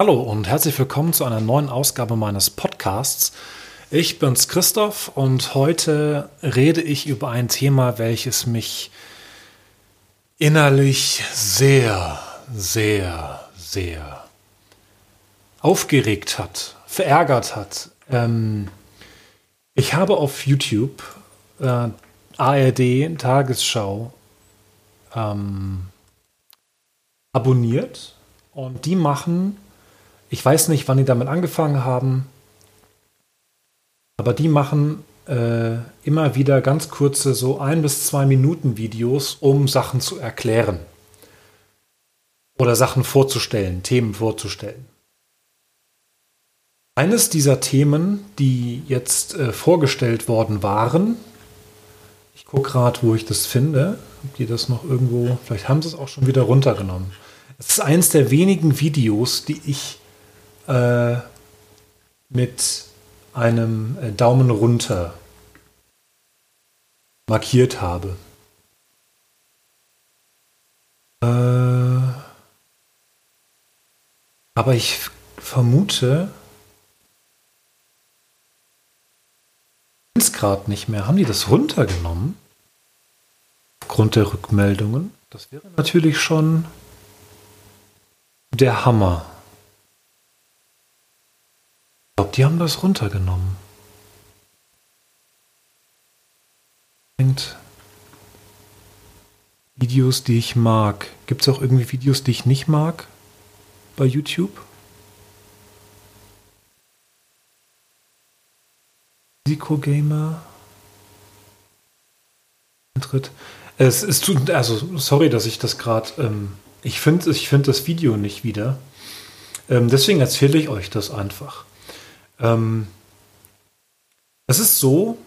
Hallo und herzlich willkommen zu einer neuen Ausgabe meines Podcasts. Ich bin's Christoph und heute rede ich über ein Thema, welches mich innerlich sehr, sehr, sehr aufgeregt hat, verärgert hat. Ähm, ich habe auf YouTube äh, ARD Tagesschau ähm, abonniert und die machen ich weiß nicht, wann die damit angefangen haben, aber die machen äh, immer wieder ganz kurze, so ein bis zwei Minuten Videos, um Sachen zu erklären. Oder Sachen vorzustellen, Themen vorzustellen. Eines dieser Themen, die jetzt äh, vorgestellt worden waren, ich gucke gerade, wo ich das finde, ob die das noch irgendwo, vielleicht haben sie es auch schon wieder runtergenommen. Es ist eines der wenigen Videos, die ich äh, mit einem äh, Daumen runter markiert habe. Äh, aber ich vermute, es gerade nicht mehr. Haben die das runtergenommen? Aufgrund der Rückmeldungen? Das wäre natürlich schon der Hammer glaube, die haben das runtergenommen. Videos, die ich mag. Gibt es auch irgendwie Videos, die ich nicht mag bei YouTube? Risikogamer. Es ist also sorry, dass ich das gerade. Ähm, ich finde ich find das Video nicht wieder. Ähm, deswegen erzähle ich euch das einfach. Ähm, es ist so,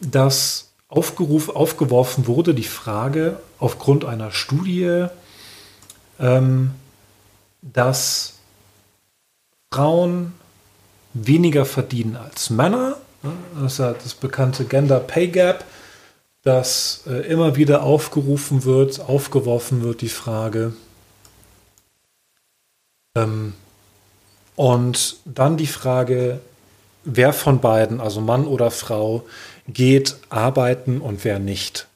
dass aufgerufen, aufgeworfen wurde die Frage aufgrund einer Studie, ähm, dass Frauen weniger verdienen als Männer. Das ist ja das bekannte Gender Pay Gap, dass äh, immer wieder aufgerufen wird, aufgeworfen wird die Frage, ähm, und dann die Frage, wer von beiden, also Mann oder Frau, geht arbeiten und wer nicht.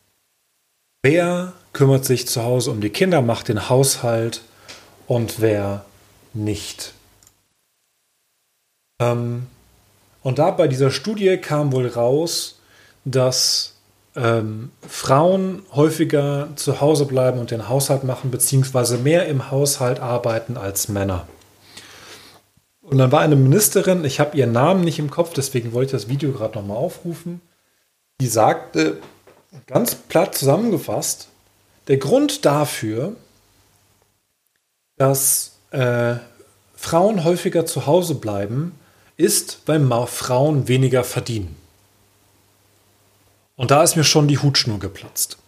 Wer kümmert sich zu Hause um die Kinder, macht den Haushalt und wer nicht. Ähm, und da bei dieser Studie kam wohl raus, dass ähm, Frauen häufiger zu Hause bleiben und den Haushalt machen, beziehungsweise mehr im Haushalt arbeiten als Männer. Und dann war eine Ministerin, ich habe ihren Namen nicht im Kopf, deswegen wollte ich das Video gerade nochmal aufrufen, die sagte, ganz platt zusammengefasst, der Grund dafür, dass äh, Frauen häufiger zu Hause bleiben, ist, weil Frauen weniger verdienen. Und da ist mir schon die Hutschnur geplatzt.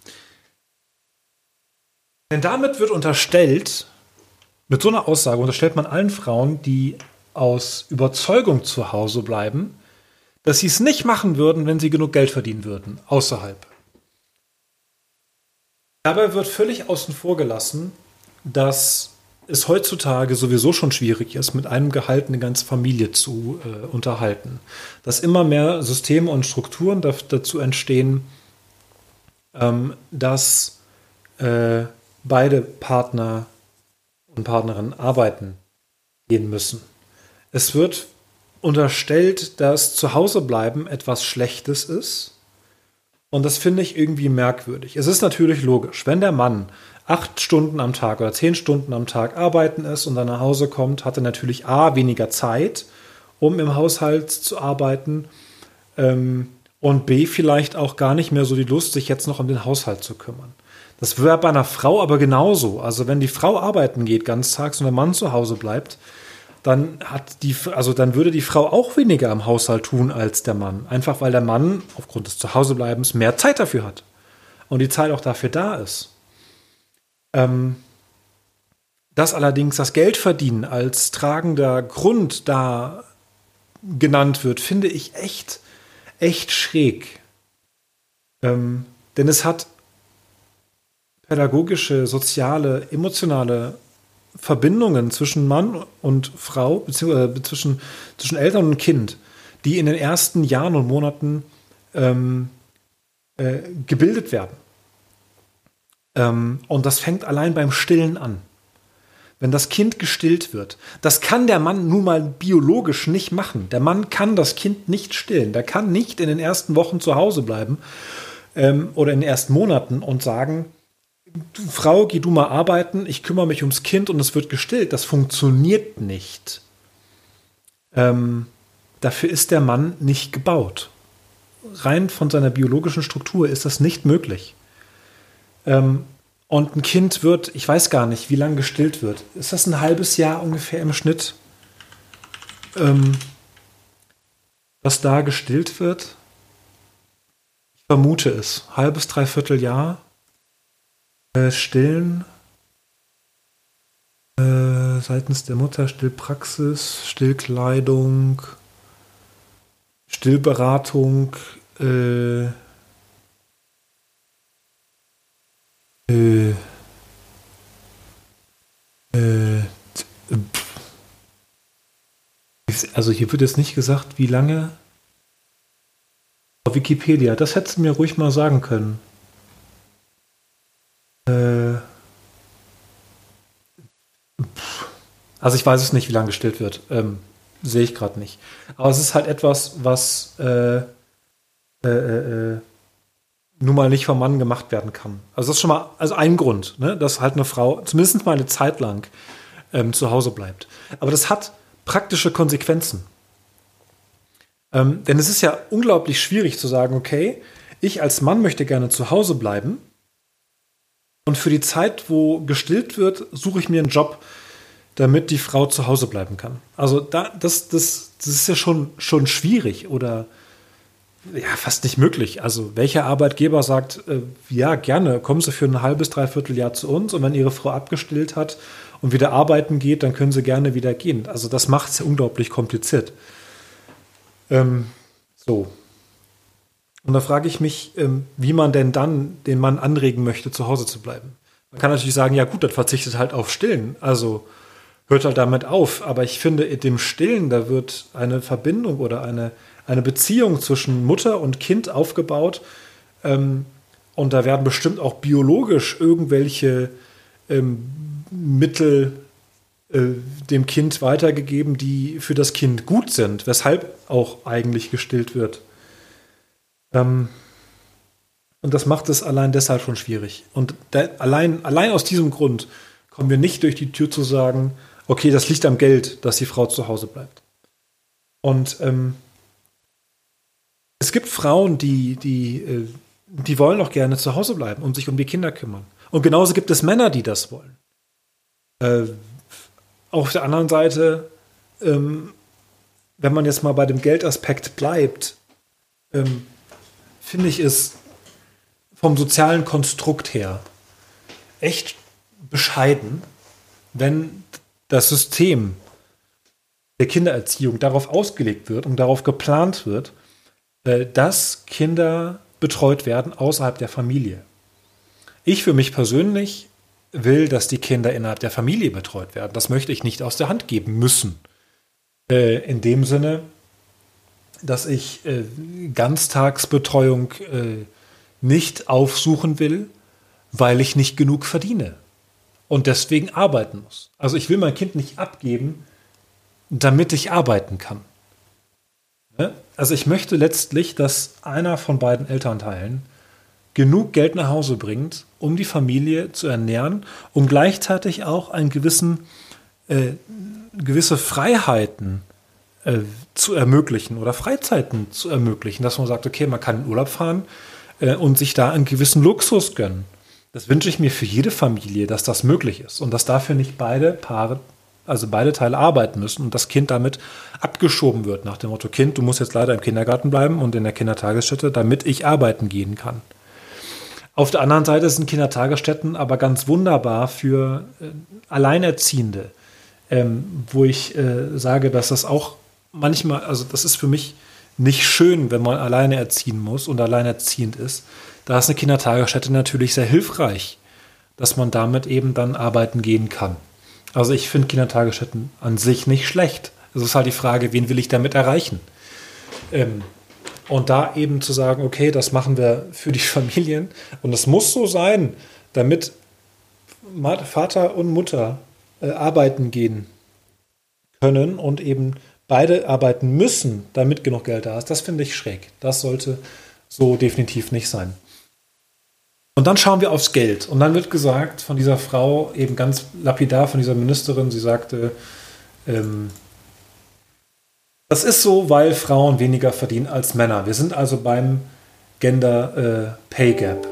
Denn damit wird unterstellt, mit so einer Aussage unterstellt man allen Frauen, die aus Überzeugung zu Hause bleiben, dass sie es nicht machen würden, wenn sie genug Geld verdienen würden, außerhalb. Dabei wird völlig außen vor gelassen, dass es heutzutage sowieso schon schwierig ist, mit einem Gehalt eine ganze Familie zu äh, unterhalten. Dass immer mehr Systeme und Strukturen da, dazu entstehen, ähm, dass äh, beide Partner und Partnerinnen arbeiten gehen müssen. Es wird unterstellt, dass Zuhausebleiben etwas Schlechtes ist. Und das finde ich irgendwie merkwürdig. Es ist natürlich logisch, wenn der Mann acht Stunden am Tag oder zehn Stunden am Tag arbeiten ist und dann nach Hause kommt, hat er natürlich A, weniger Zeit, um im Haushalt zu arbeiten ähm, und B, vielleicht auch gar nicht mehr so die Lust, sich jetzt noch um den Haushalt zu kümmern. Das wäre bei einer Frau aber genauso. Also wenn die Frau arbeiten geht ganztags und der Mann zu Hause bleibt, dann hat die, also dann würde die Frau auch weniger am Haushalt tun als der Mann. Einfach weil der Mann aufgrund des Zuhausebleibens mehr Zeit dafür hat. Und die Zeit auch dafür da ist. Ähm, dass allerdings das Geldverdienen als tragender Grund da genannt wird, finde ich echt, echt schräg. Ähm, denn es hat pädagogische, soziale, emotionale Verbindungen zwischen Mann und Frau, beziehungsweise zwischen, zwischen Eltern und Kind, die in den ersten Jahren und Monaten ähm, äh, gebildet werden. Ähm, und das fängt allein beim Stillen an. Wenn das Kind gestillt wird, das kann der Mann nun mal biologisch nicht machen. Der Mann kann das Kind nicht stillen. Der kann nicht in den ersten Wochen zu Hause bleiben ähm, oder in den ersten Monaten und sagen, Frau, geh du mal arbeiten, ich kümmere mich ums Kind und es wird gestillt. Das funktioniert nicht. Ähm, dafür ist der Mann nicht gebaut. Rein von seiner biologischen Struktur ist das nicht möglich. Ähm, und ein Kind wird, ich weiß gar nicht, wie lange gestillt wird. Ist das ein halbes Jahr ungefähr im Schnitt, ähm, was da gestillt wird? Ich vermute es. Halbes, dreiviertel Jahr. Äh, stillen. Äh, seitens der Mutter Stillpraxis, Stillkleidung, Stillberatung, äh, Äh, äh, also hier wird jetzt nicht gesagt, wie lange. Wikipedia, das hättest du mir ruhig mal sagen können. Äh, also ich weiß es nicht, wie lange gestillt wird. Ähm, Sehe ich gerade nicht. Aber es ist halt etwas, was äh, äh, äh, äh nun mal nicht vom Mann gemacht werden kann. Also das ist schon mal also ein Grund, ne, dass halt eine Frau zumindest mal eine Zeit lang ähm, zu Hause bleibt. Aber das hat praktische Konsequenzen. Ähm, denn es ist ja unglaublich schwierig zu sagen, okay, ich als Mann möchte gerne zu Hause bleiben und für die Zeit, wo gestillt wird, suche ich mir einen Job, damit die Frau zu Hause bleiben kann. Also da, das, das, das ist ja schon, schon schwierig oder ja, fast nicht möglich. Also welcher Arbeitgeber sagt, äh, ja, gerne, kommen Sie für ein halbes, dreiviertel Jahr zu uns und wenn Ihre Frau abgestillt hat und wieder arbeiten geht, dann können Sie gerne wieder gehen. Also das macht es ja unglaublich kompliziert. Ähm, so. Und da frage ich mich, ähm, wie man denn dann den Mann anregen möchte, zu Hause zu bleiben. Man kann natürlich sagen, ja gut, dann verzichtet halt auf Stillen. Also hört halt damit auf. Aber ich finde, in dem Stillen, da wird eine Verbindung oder eine eine Beziehung zwischen Mutter und Kind aufgebaut. Ähm, und da werden bestimmt auch biologisch irgendwelche ähm, Mittel äh, dem Kind weitergegeben, die für das Kind gut sind, weshalb auch eigentlich gestillt wird. Ähm, und das macht es allein deshalb schon schwierig. Und da, allein, allein aus diesem Grund kommen wir nicht durch die Tür zu sagen, okay, das liegt am Geld, dass die Frau zu Hause bleibt. Und ähm, es gibt Frauen, die, die, äh, die wollen auch gerne zu Hause bleiben und sich um die Kinder kümmern. Und genauso gibt es Männer, die das wollen. Äh, auf der anderen Seite, ähm, wenn man jetzt mal bei dem Geldaspekt bleibt, ähm, finde ich es vom sozialen Konstrukt her echt bescheiden, wenn das System der Kindererziehung darauf ausgelegt wird und darauf geplant wird, äh, dass Kinder betreut werden außerhalb der Familie. Ich für mich persönlich will, dass die Kinder innerhalb der Familie betreut werden. Das möchte ich nicht aus der Hand geben müssen. Äh, in dem Sinne, dass ich äh, Ganztagsbetreuung äh, nicht aufsuchen will, weil ich nicht genug verdiene und deswegen arbeiten muss. Also ich will mein Kind nicht abgeben, damit ich arbeiten kann. Ne? Also ich möchte letztlich, dass einer von beiden Elternteilen genug Geld nach Hause bringt, um die Familie zu ernähren, um gleichzeitig auch einen gewissen, äh, gewisse Freiheiten äh, zu ermöglichen oder Freizeiten zu ermöglichen, dass man sagt, okay, man kann in Urlaub fahren äh, und sich da einen gewissen Luxus gönnen. Das wünsche ich mir für jede Familie, dass das möglich ist und dass dafür nicht beide Paare also beide Teile arbeiten müssen und das Kind damit abgeschoben wird nach dem Motto, Kind, du musst jetzt leider im Kindergarten bleiben und in der Kindertagesstätte, damit ich arbeiten gehen kann. Auf der anderen Seite sind Kindertagesstätten aber ganz wunderbar für äh, Alleinerziehende, ähm, wo ich äh, sage, dass das auch manchmal, also das ist für mich nicht schön, wenn man alleine erziehen muss und alleinerziehend ist. Da ist eine Kindertagesstätte natürlich sehr hilfreich, dass man damit eben dann arbeiten gehen kann. Also ich finde Kindertagesstätten an sich nicht schlecht. Es ist halt die Frage, wen will ich damit erreichen? Ähm, und da eben zu sagen, okay, das machen wir für die Familien und es muss so sein, damit Vater und Mutter äh, arbeiten gehen können und eben beide arbeiten müssen, damit genug Geld da ist, das finde ich schräg. Das sollte so definitiv nicht sein. Und dann schauen wir aufs Geld. Und dann wird gesagt von dieser Frau, eben ganz lapidar von dieser Ministerin, sie sagte, ähm, das ist so, weil Frauen weniger verdienen als Männer. Wir sind also beim Gender äh, Pay Gap.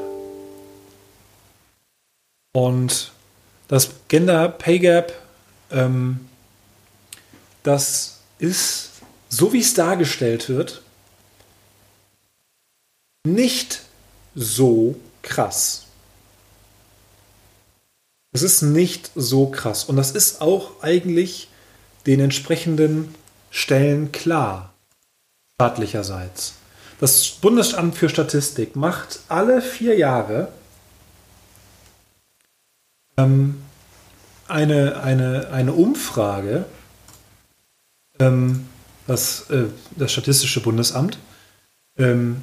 Und das Gender Pay Gap, ähm, das ist, so wie es dargestellt wird, nicht so krass. Es ist nicht so krass. Und das ist auch eigentlich den entsprechenden Stellen klar, staatlicherseits. Das Bundesamt für Statistik macht alle vier Jahre ähm, eine, eine, eine Umfrage, ähm, das, äh, das Statistische Bundesamt, ähm,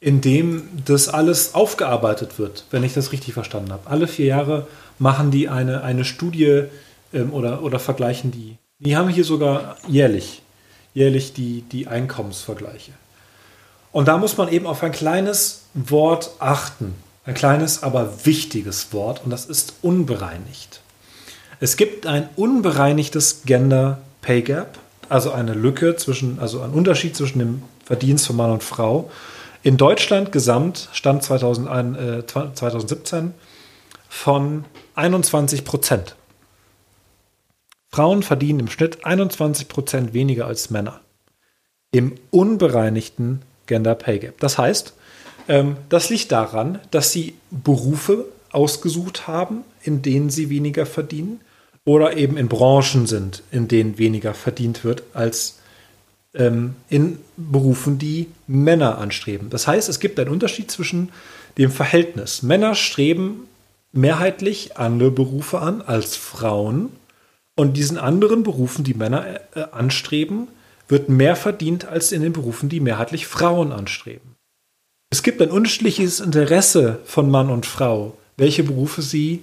in dem das alles aufgearbeitet wird, wenn ich das richtig verstanden habe. Alle vier Jahre machen die eine, eine Studie ähm, oder, oder vergleichen die. Die haben hier sogar jährlich, jährlich die, die Einkommensvergleiche. Und da muss man eben auf ein kleines Wort achten. Ein kleines, aber wichtiges Wort und das ist unbereinigt. Es gibt ein unbereinigtes Gender Pay Gap, also eine Lücke zwischen, also ein Unterschied zwischen dem Verdienst von Mann und Frau in Deutschland gesamt stand 2001, äh, 2017 von 21 Prozent. Frauen verdienen im Schnitt 21 Prozent weniger als Männer. Im unbereinigten Gender Pay Gap. Das heißt, ähm, das liegt daran, dass sie Berufe ausgesucht haben, in denen sie weniger verdienen oder eben in Branchen sind, in denen weniger verdient wird als ähm, in Berufen, die Männer anstreben. Das heißt, es gibt einen Unterschied zwischen dem Verhältnis. Männer streben mehrheitlich andere Berufe an als Frauen. Und diesen anderen Berufen, die Männer äh, anstreben, wird mehr verdient als in den Berufen, die mehrheitlich Frauen anstreben. Es gibt ein unterschiedliches Interesse von Mann und Frau, welche Berufe sie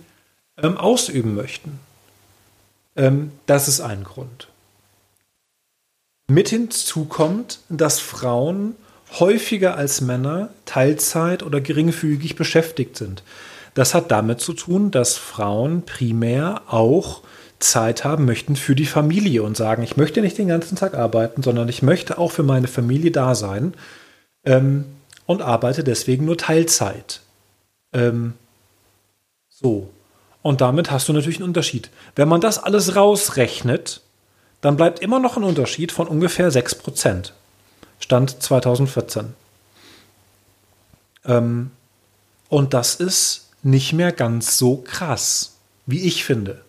ähm, ausüben möchten. Ähm, das ist ein Grund. Mit hinzu kommt, dass Frauen häufiger als Männer Teilzeit oder geringfügig beschäftigt sind. Das hat damit zu tun, dass Frauen primär auch Zeit haben möchten für die Familie und sagen, ich möchte nicht den ganzen Tag arbeiten, sondern ich möchte auch für meine Familie da sein ähm, und arbeite deswegen nur Teilzeit. Ähm, so. Und damit hast du natürlich einen Unterschied. Wenn man das alles rausrechnet, dann bleibt immer noch ein Unterschied von ungefähr 6%. Stand 2014. Ähm, und das ist nicht mehr ganz so krass, wie ich finde.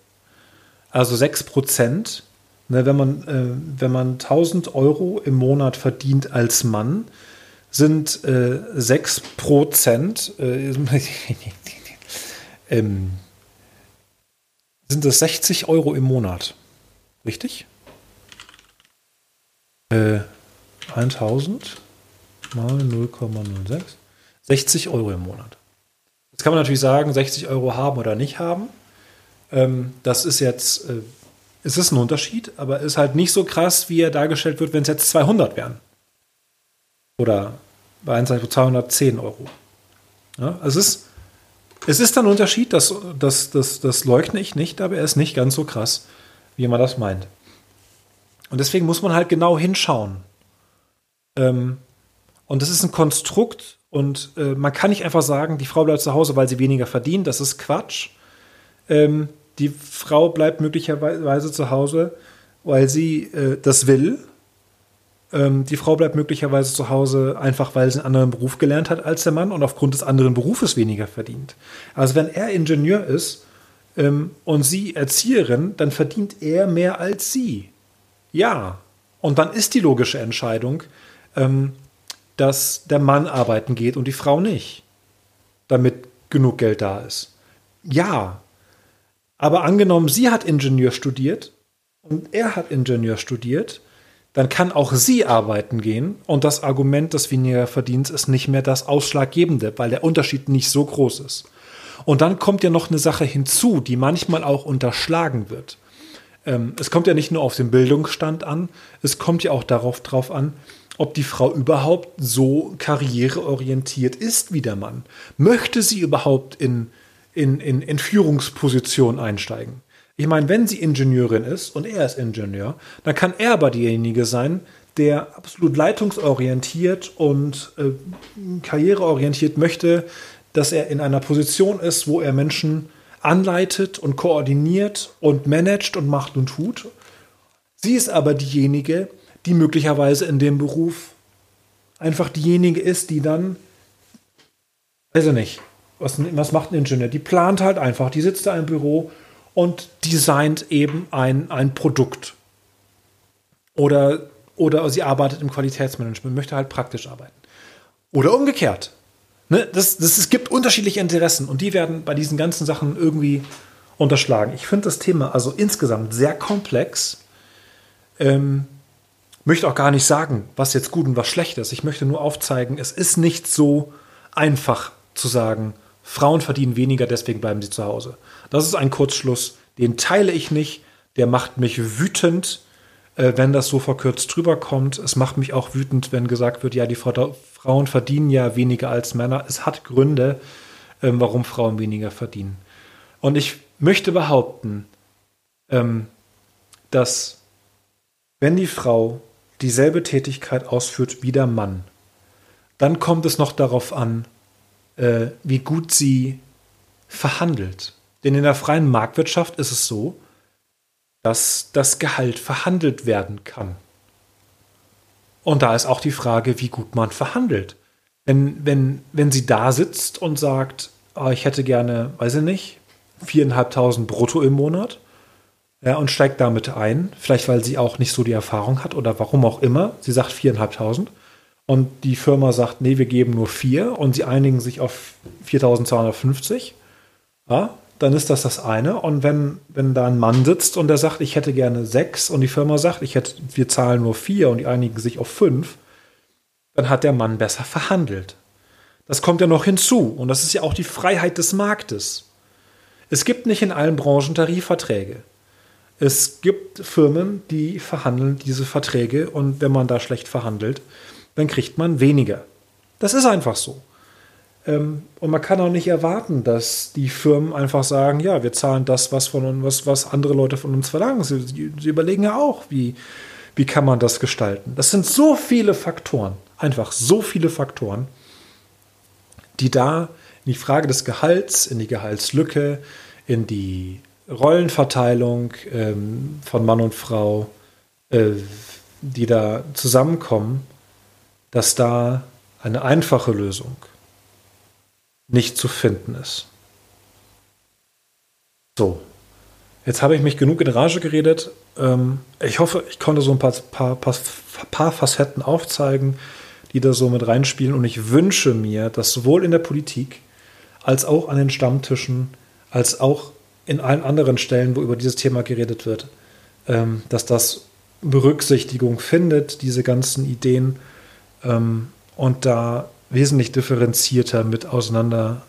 Also 6%, ne, wenn, man, äh, wenn man 1000 Euro im Monat verdient als Mann, sind äh, 6%, äh, ähm, sind es 60 Euro im Monat. Richtig? Äh, 1000 mal 0,06. 60 Euro im Monat. Jetzt kann man natürlich sagen, 60 Euro haben oder nicht haben. Ähm, das ist jetzt, äh, es ist ein Unterschied, aber ist halt nicht so krass, wie er dargestellt wird, wenn es jetzt 200 wären. Oder bei 210 Euro. Ja, also es ist, es ist ein Unterschied, das, das, das, das leugne ich nicht, aber er ist nicht ganz so krass, wie man das meint. Und deswegen muss man halt genau hinschauen. Ähm, und das ist ein Konstrukt und äh, man kann nicht einfach sagen, die Frau bleibt zu Hause, weil sie weniger verdient. Das ist Quatsch. Ähm, die Frau bleibt möglicherweise zu Hause, weil sie äh, das will. Ähm, die Frau bleibt möglicherweise zu Hause einfach, weil sie einen anderen Beruf gelernt hat als der Mann und aufgrund des anderen Berufes weniger verdient. Also wenn er Ingenieur ist ähm, und sie Erzieherin, dann verdient er mehr als sie. Ja. Und dann ist die logische Entscheidung, ähm, dass der Mann arbeiten geht und die Frau nicht, damit genug Geld da ist. Ja. Aber angenommen, sie hat Ingenieur studiert und er hat Ingenieur studiert, dann kann auch sie arbeiten gehen und das Argument des weniger Verdienst ist nicht mehr das Ausschlaggebende, weil der Unterschied nicht so groß ist. Und dann kommt ja noch eine Sache hinzu, die manchmal auch unterschlagen wird. Ähm, es kommt ja nicht nur auf den Bildungsstand an, es kommt ja auch darauf drauf an, ob die Frau überhaupt so karriereorientiert ist wie der Mann. Möchte sie überhaupt in, in, in, in Führungsposition einsteigen? Ich meine, wenn sie Ingenieurin ist und er ist Ingenieur, dann kann er aber derjenige sein, der absolut leitungsorientiert und äh, karriereorientiert möchte, dass er in einer Position ist, wo er Menschen anleitet und koordiniert und managt und macht und tut. Sie ist aber diejenige, die möglicherweise in dem Beruf einfach diejenige ist, die dann, weiß ich nicht, was, was macht ein Ingenieur? Die plant halt einfach, die sitzt da im Büro und designt eben ein, ein Produkt. Oder, oder sie arbeitet im Qualitätsmanagement, möchte halt praktisch arbeiten. Oder umgekehrt. Ne, das, das, es gibt unterschiedliche Interessen und die werden bei diesen ganzen Sachen irgendwie unterschlagen. Ich finde das Thema also insgesamt sehr komplex. Ähm, möchte auch gar nicht sagen, was jetzt gut und was schlecht ist. Ich möchte nur aufzeigen, es ist nicht so einfach zu sagen, Frauen verdienen weniger, deswegen bleiben sie zu Hause. Das ist ein Kurzschluss, den teile ich nicht. Der macht mich wütend, äh, wenn das so verkürzt drüber kommt. Es macht mich auch wütend, wenn gesagt wird, ja, die Frauen verdienen ja weniger als Männer. Es hat Gründe, ähm, warum Frauen weniger verdienen. Und ich möchte behaupten, ähm, dass wenn die Frau dieselbe Tätigkeit ausführt wie der Mann, dann kommt es noch darauf an, äh, wie gut sie verhandelt. Denn in der freien Marktwirtschaft ist es so, dass das Gehalt verhandelt werden kann. Und da ist auch die Frage, wie gut man verhandelt. Wenn, wenn, wenn sie da sitzt und sagt, oh, ich hätte gerne, weiß ich nicht, viereinhalbtausend brutto im Monat, ja, und steigt damit ein, vielleicht weil sie auch nicht so die Erfahrung hat oder warum auch immer, sie sagt viereinhalbtausend und die Firma sagt, nee, wir geben nur vier und sie einigen sich auf 4250, ja, dann ist das das eine. Und wenn, wenn da ein Mann sitzt und der sagt, ich hätte gerne sechs und die Firma sagt, ich hätte, wir zahlen nur vier und die einigen sich auf fünf, dann hat der Mann besser verhandelt. Das kommt ja noch hinzu und das ist ja auch die Freiheit des Marktes. Es gibt nicht in allen Branchen Tarifverträge. Es gibt Firmen, die verhandeln diese Verträge und wenn man da schlecht verhandelt, dann kriegt man weniger. Das ist einfach so. Ähm, und man kann auch nicht erwarten, dass die Firmen einfach sagen, ja, wir zahlen das, was von uns, was, was andere Leute von uns verlangen. Sie, sie überlegen ja auch, wie, wie kann man das gestalten. Das sind so viele Faktoren, einfach so viele Faktoren, die da in die Frage des Gehalts, in die Gehaltslücke, in die Rollenverteilung ähm, von Mann und Frau, äh, die da zusammenkommen, dass da eine einfache Lösung nicht zu finden ist. So, jetzt habe ich mich genug in Rage geredet. Ähm, ich hoffe, ich konnte so ein paar, paar, paar, paar Facetten aufzeigen, die da so mit reinspielen. Und ich wünsche mir, dass sowohl in der Politik als auch an den Stammtischen, als auch in allen anderen Stellen, wo über dieses Thema geredet wird, ähm, dass das Berücksichtigung findet, diese ganzen Ideen, ähm, und da wesentlich differenzierter mit auseinander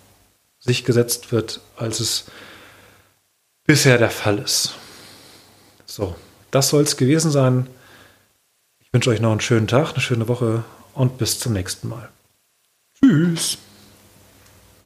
sich gesetzt wird, als es bisher der Fall ist. So, das soll es gewesen sein. Ich wünsche euch noch einen schönen Tag, eine schöne Woche und bis zum nächsten Mal. Tschüss.